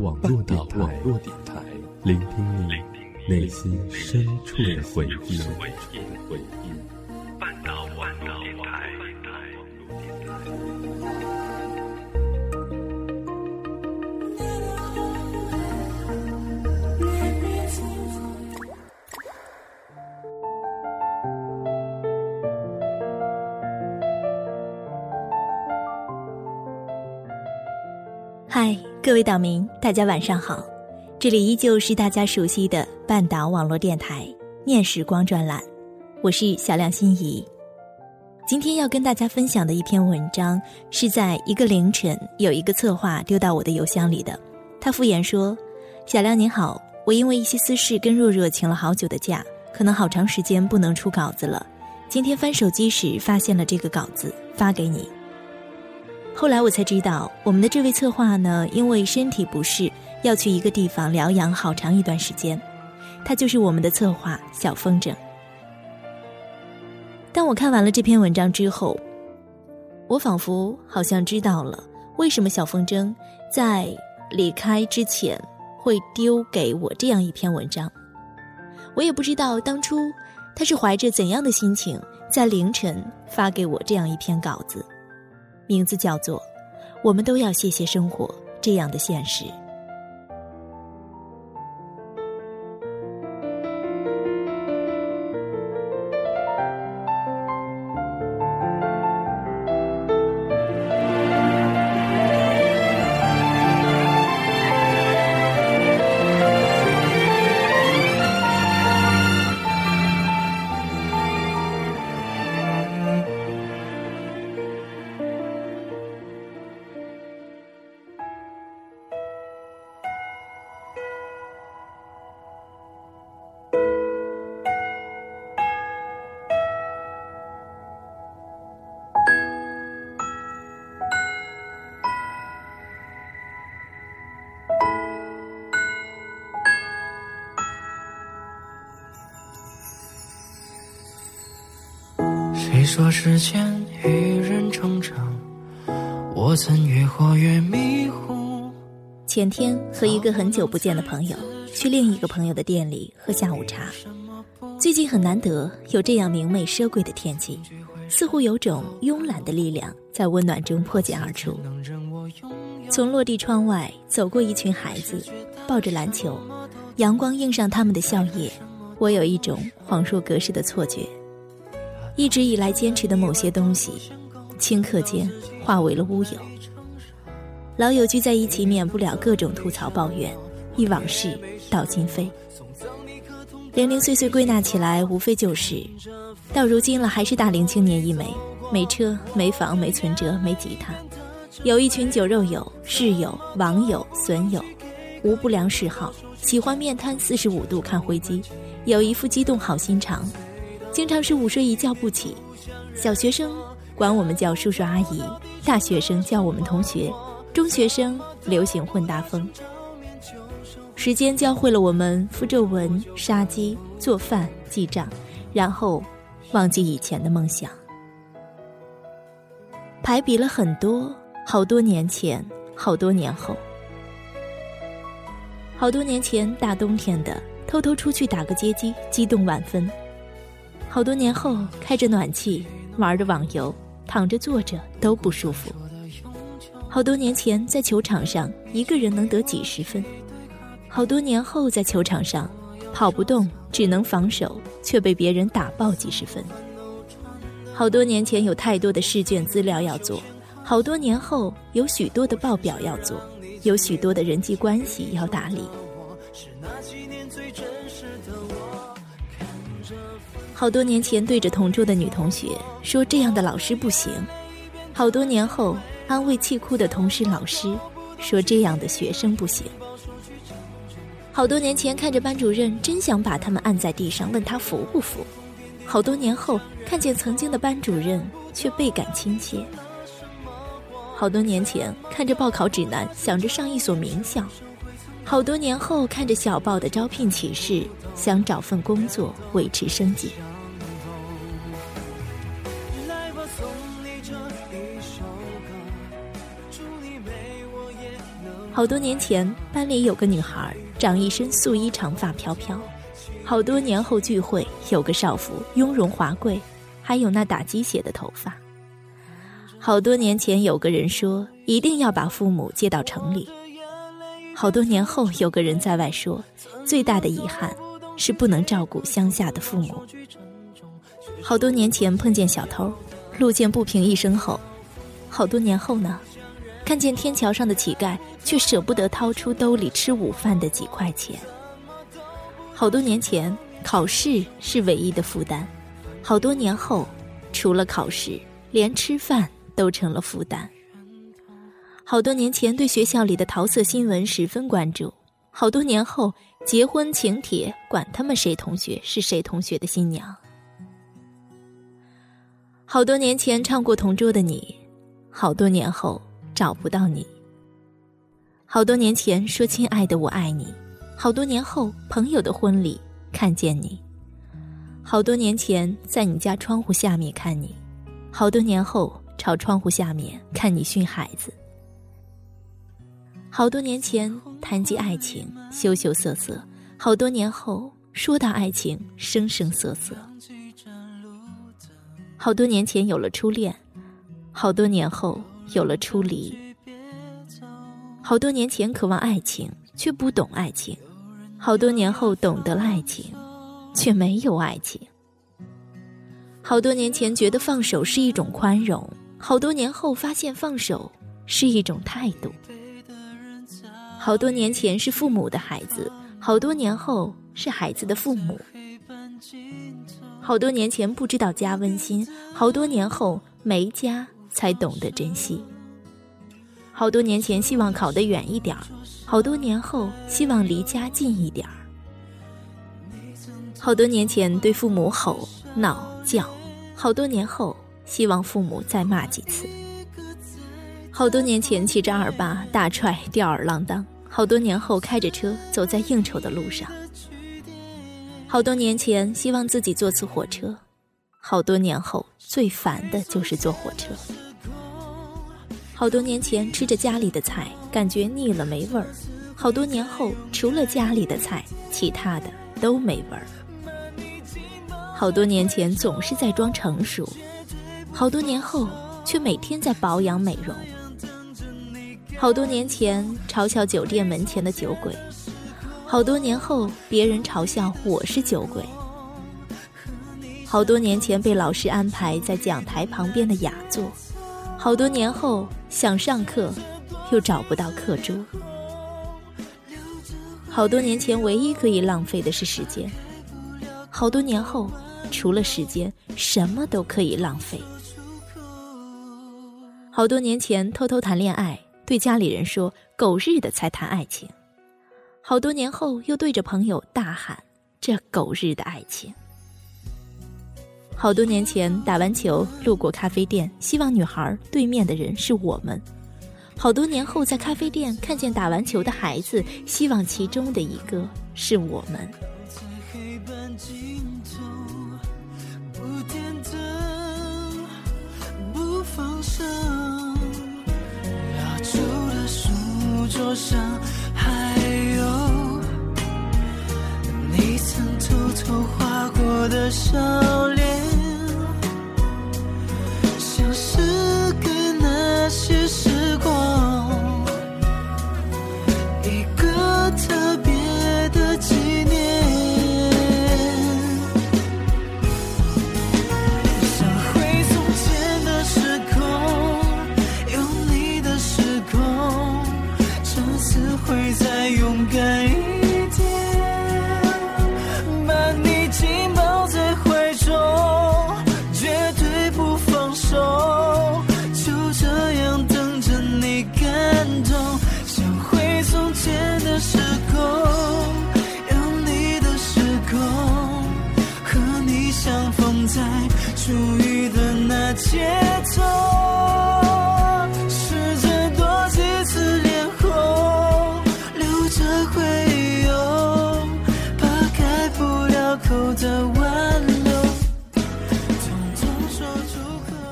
网络电台，聆听你内心深处的回忆。各位岛民，大家晚上好！这里依旧是大家熟悉的半岛网络电台念时光专栏，我是小亮心怡。今天要跟大家分享的一篇文章，是在一个凌晨有一个策划丢到我的邮箱里的。他敷衍说：“小亮您好，我因为一些私事跟若若请了好久的假，可能好长时间不能出稿子了。今天翻手机时发现了这个稿子，发给你。”后来我才知道，我们的这位策划呢，因为身体不适，要去一个地方疗养好长一段时间。他就是我们的策划小风筝。当我看完了这篇文章之后，我仿佛好像知道了为什么小风筝在离开之前会丢给我这样一篇文章。我也不知道当初他是怀着怎样的心情，在凌晨发给我这样一篇稿子。名字叫做“我们都要谢谢生活这样的现实”。说时间与人成长？我曾越活越迷糊。前天和一个很久不见的朋友去另一个朋友的店里喝下午茶。最近很难得有这样明媚奢贵的天气，似乎有种慵懒的力量在温暖中破茧而出。从落地窗外走过一群孩子，抱着篮球，阳光映上他们的笑靥，我有一种恍若隔世的错觉。一直以来坚持的某些东西，顷刻间化为了乌有。老友聚在一起，免不了各种吐槽抱怨，忆往事道今非。零零碎碎归纳起来，无非就是：到如今了，还是大龄青年一枚，没车、没房、没存折、没吉他，有一群酒肉友、室友、网友、损友，无不良嗜好，喜欢面瘫四十五度看灰机，有一副激动好心肠。经常是午睡一觉不起，小学生管我们叫叔叔阿姨，大学生叫我们同学，中学生流行混大风。时间教会了我们敷皱纹、杀鸡、做饭、记账，然后忘记以前的梦想。排比了很多，好多年前，好多年后，好多年前大冬天的，偷偷出去打个街机，激动万分。好多年后，开着暖气，玩着网游，躺着坐着都不舒服。好多年前，在球场上一个人能得几十分；好多年后，在球场上跑不动，只能防守，却被别人打爆几十分。好多年前，有太多的试卷资料要做；好多年后，有许多的报表要做，有许多的人际关系要打理。好多年前对着同桌的女同学说这样的老师不行，好多年后安慰气哭的同事老师说这样的学生不行。好多年前看着班主任真想把他们按在地上问他服不服，好多年后看见曾经的班主任却倍感亲切。好多年前看着报考指南想着上一所名校，好多年后看着小报的招聘启事想找份工作维持生计。好多年前，班里有个女孩，长一身素衣长发飘飘。好多年后聚会，有个少妇雍容华贵，还有那打鸡血的头发。好多年前，有个人说一定要把父母接到城里。好多年后，有个人在外说，最大的遗憾是不能照顾乡下的父母。好多年前碰见小偷，路见不平一声吼。好多年后呢，看见天桥上的乞丐，却舍不得掏出兜里吃午饭的几块钱。好多年前，考试是唯一的负担；好多年后，除了考试，连吃饭都成了负担。好多年前，对学校里的桃色新闻十分关注；好多年后，结婚请帖，管他们谁同学是谁同学的新娘。好多年前唱过同桌的你。好多年后找不到你。好多年前说亲爱的我爱你，好多年后朋友的婚礼看见你。好多年前在你家窗户下面看你，好多年后朝窗户下面看你训孩子。好多年前谈及爱情羞羞涩涩，好多年后说到爱情生生涩涩。好多年前有了初恋。好多年后有了出离，好多年前渴望爱情却不懂爱情，好多年后懂得了爱情，却没有爱情。好多年前觉得放手是一种宽容，好多年后发现放手是一种态度。好多年前是父母的孩子，好多年后是孩子的父母。好多年前不知道家温馨，好多年后没家。才懂得珍惜。好多年前希望考得远一点儿，好多年后希望离家近一点儿。好多年前对父母吼闹叫，好多年后希望父母再骂几次。好多年前骑着二八大踹吊儿郎当，好多年后开着车走在应酬的路上。好多年前希望自己坐次火车。好多年后，最烦的就是坐火车。好多年前吃着家里的菜，感觉腻了没味儿；好多年后，除了家里的菜，其他的都没味儿。好多年前总是在装成熟，好多年后却每天在保养美容。好多年前嘲笑酒店门前的酒鬼，好多年后别人嘲笑我是酒鬼。好多年前被老师安排在讲台旁边的雅座，好多年后想上课，又找不到课桌。好多年前唯一可以浪费的是时间，好多年后除了时间什么都可以浪费。好多年前偷偷谈恋爱，对家里人说狗日的才谈爱情，好多年后又对着朋友大喊这狗日的爱情。好多年前打完球路过咖啡店，希望女孩对面的人是我们。好多年后在咖啡店看见打完球的孩子，希望其中的一个是我们。桌上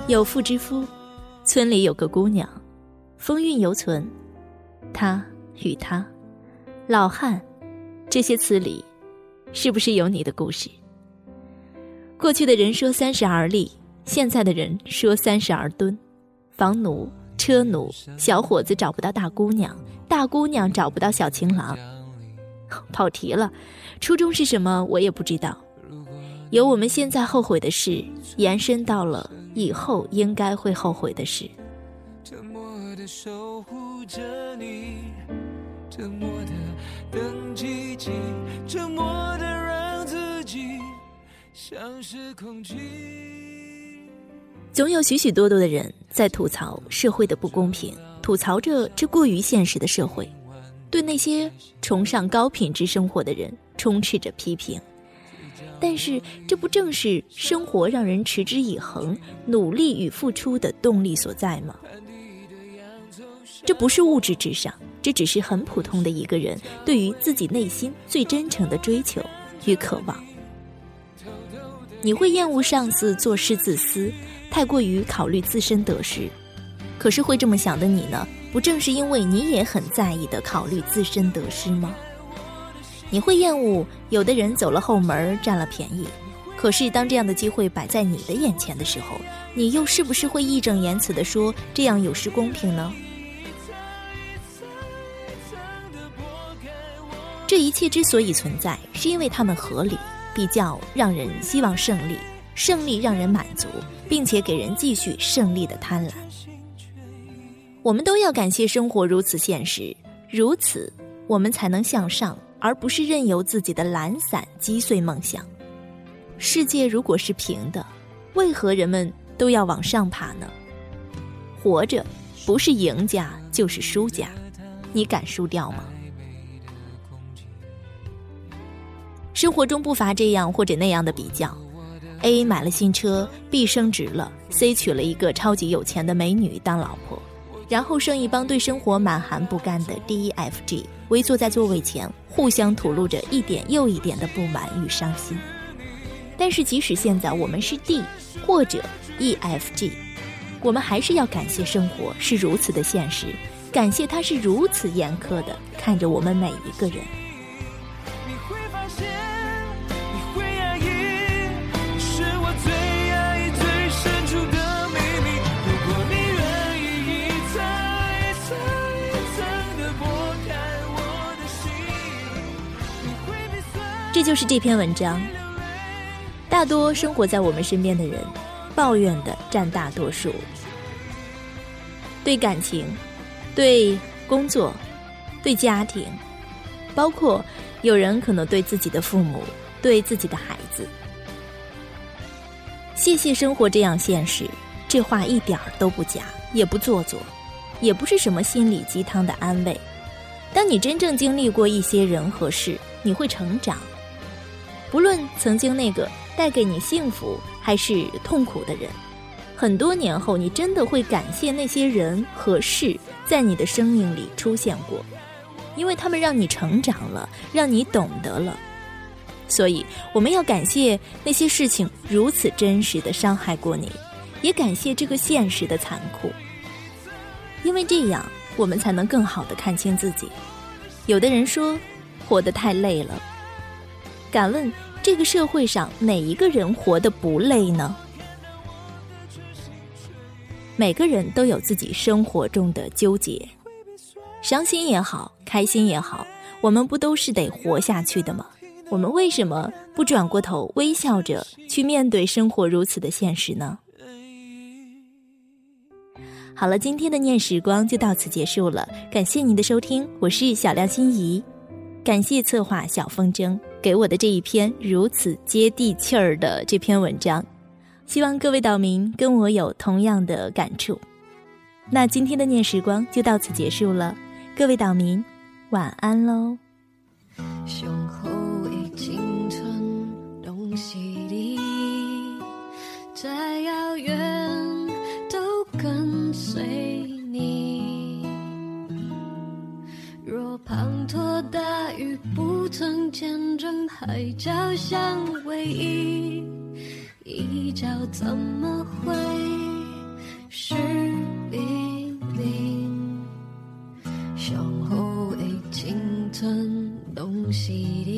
有妇之夫，村里有个姑娘，风韵犹存。她与他、老汉，这些词里，是不是有你的故事？过去的人说三十而立，现在的人说三十而蹲。房奴、车奴，小伙子找不到大姑娘，大姑娘找不到小情郎。跑题了，初衷是什么我也不知道。由我们现在后悔的事，延伸到了以后应该会后悔的事。沉默的守护着你。沉默的等奇迹，沉默的让自己像是空气。总有许许多多的人在吐槽社会的不公平，吐槽着这过于现实的社会，对那些崇尚高品质生活的人充斥着批评。但是，这不正是生活让人持之以恒、努力与付出的动力所在吗？这不是物质至上。这只是很普通的一个人对于自己内心最真诚的追求与渴望。你会厌恶上司做事自私，太过于考虑自身得失。可是会这么想的你呢？不正是因为你也很在意的考虑自身得失吗？你会厌恶有的人走了后门占了便宜，可是当这样的机会摆在你的眼前的时候，你又是不是会义正言辞的说这样有失公平呢？这一切之所以存在，是因为他们合理，比较让人希望胜利，胜利让人满足，并且给人继续胜利的贪婪。我们都要感谢生活如此现实，如此我们才能向上，而不是任由自己的懒散击碎梦想。世界如果是平的，为何人们都要往上爬呢？活着，不是赢家就是输家，你敢输掉吗？生活中不乏这样或者那样的比较：A 买了新车，B 升职了，C 娶了一个超级有钱的美女当老婆，然后剩一帮对生活满含不甘的 D、E、F、G，围坐在座位前，互相吐露着一点又一点的不满与伤心。但是即使现在我们是 D 或者 E、F、G，我们还是要感谢生活是如此的现实，感谢它是如此严苛的看着我们每一个人。就是这篇文章。大多生活在我们身边的人，抱怨的占大多数。对感情，对工作，对家庭，包括有人可能对自己的父母，对自己的孩子。谢谢生活这样现实，这话一点儿都不假，也不做作，也不是什么心理鸡汤的安慰。当你真正经历过一些人和事，你会成长。不论曾经那个带给你幸福还是痛苦的人，很多年后你真的会感谢那些人和事在你的生命里出现过，因为他们让你成长了，让你懂得了。所以我们要感谢那些事情如此真实的伤害过你，也感谢这个现实的残酷，因为这样我们才能更好的看清自己。有的人说，活得太累了。敢问这个社会上哪一个人活得不累呢？每个人都有自己生活中的纠结，伤心也好，开心也好，我们不都是得活下去的吗？我们为什么不转过头，微笑着去面对生活如此的现实呢？好了，今天的念时光就到此结束了，感谢您的收听，我是小亮心怡，感谢策划小风筝。给我的这一篇如此接地气儿的这篇文章，希望各位岛民跟我有同样的感触。那今天的念时光就到此结束了，各位岛民晚安喽。在遥远都跟随曾见证海角相偎依，一角怎么会是黎明？向后已青春东西里。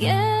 yeah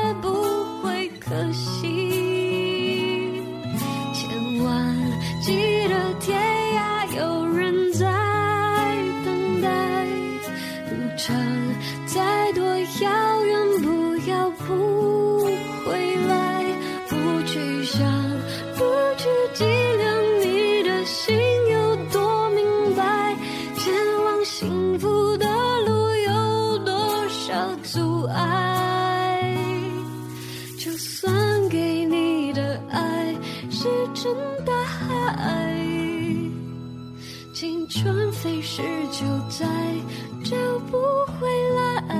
真的爱。青春飞逝，就再找不回来。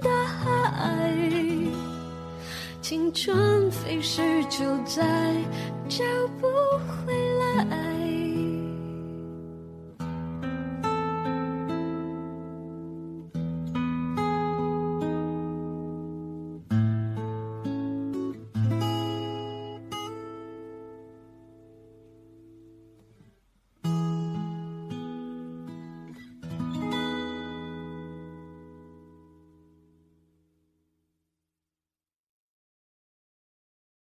大海，青春飞逝就在找不回。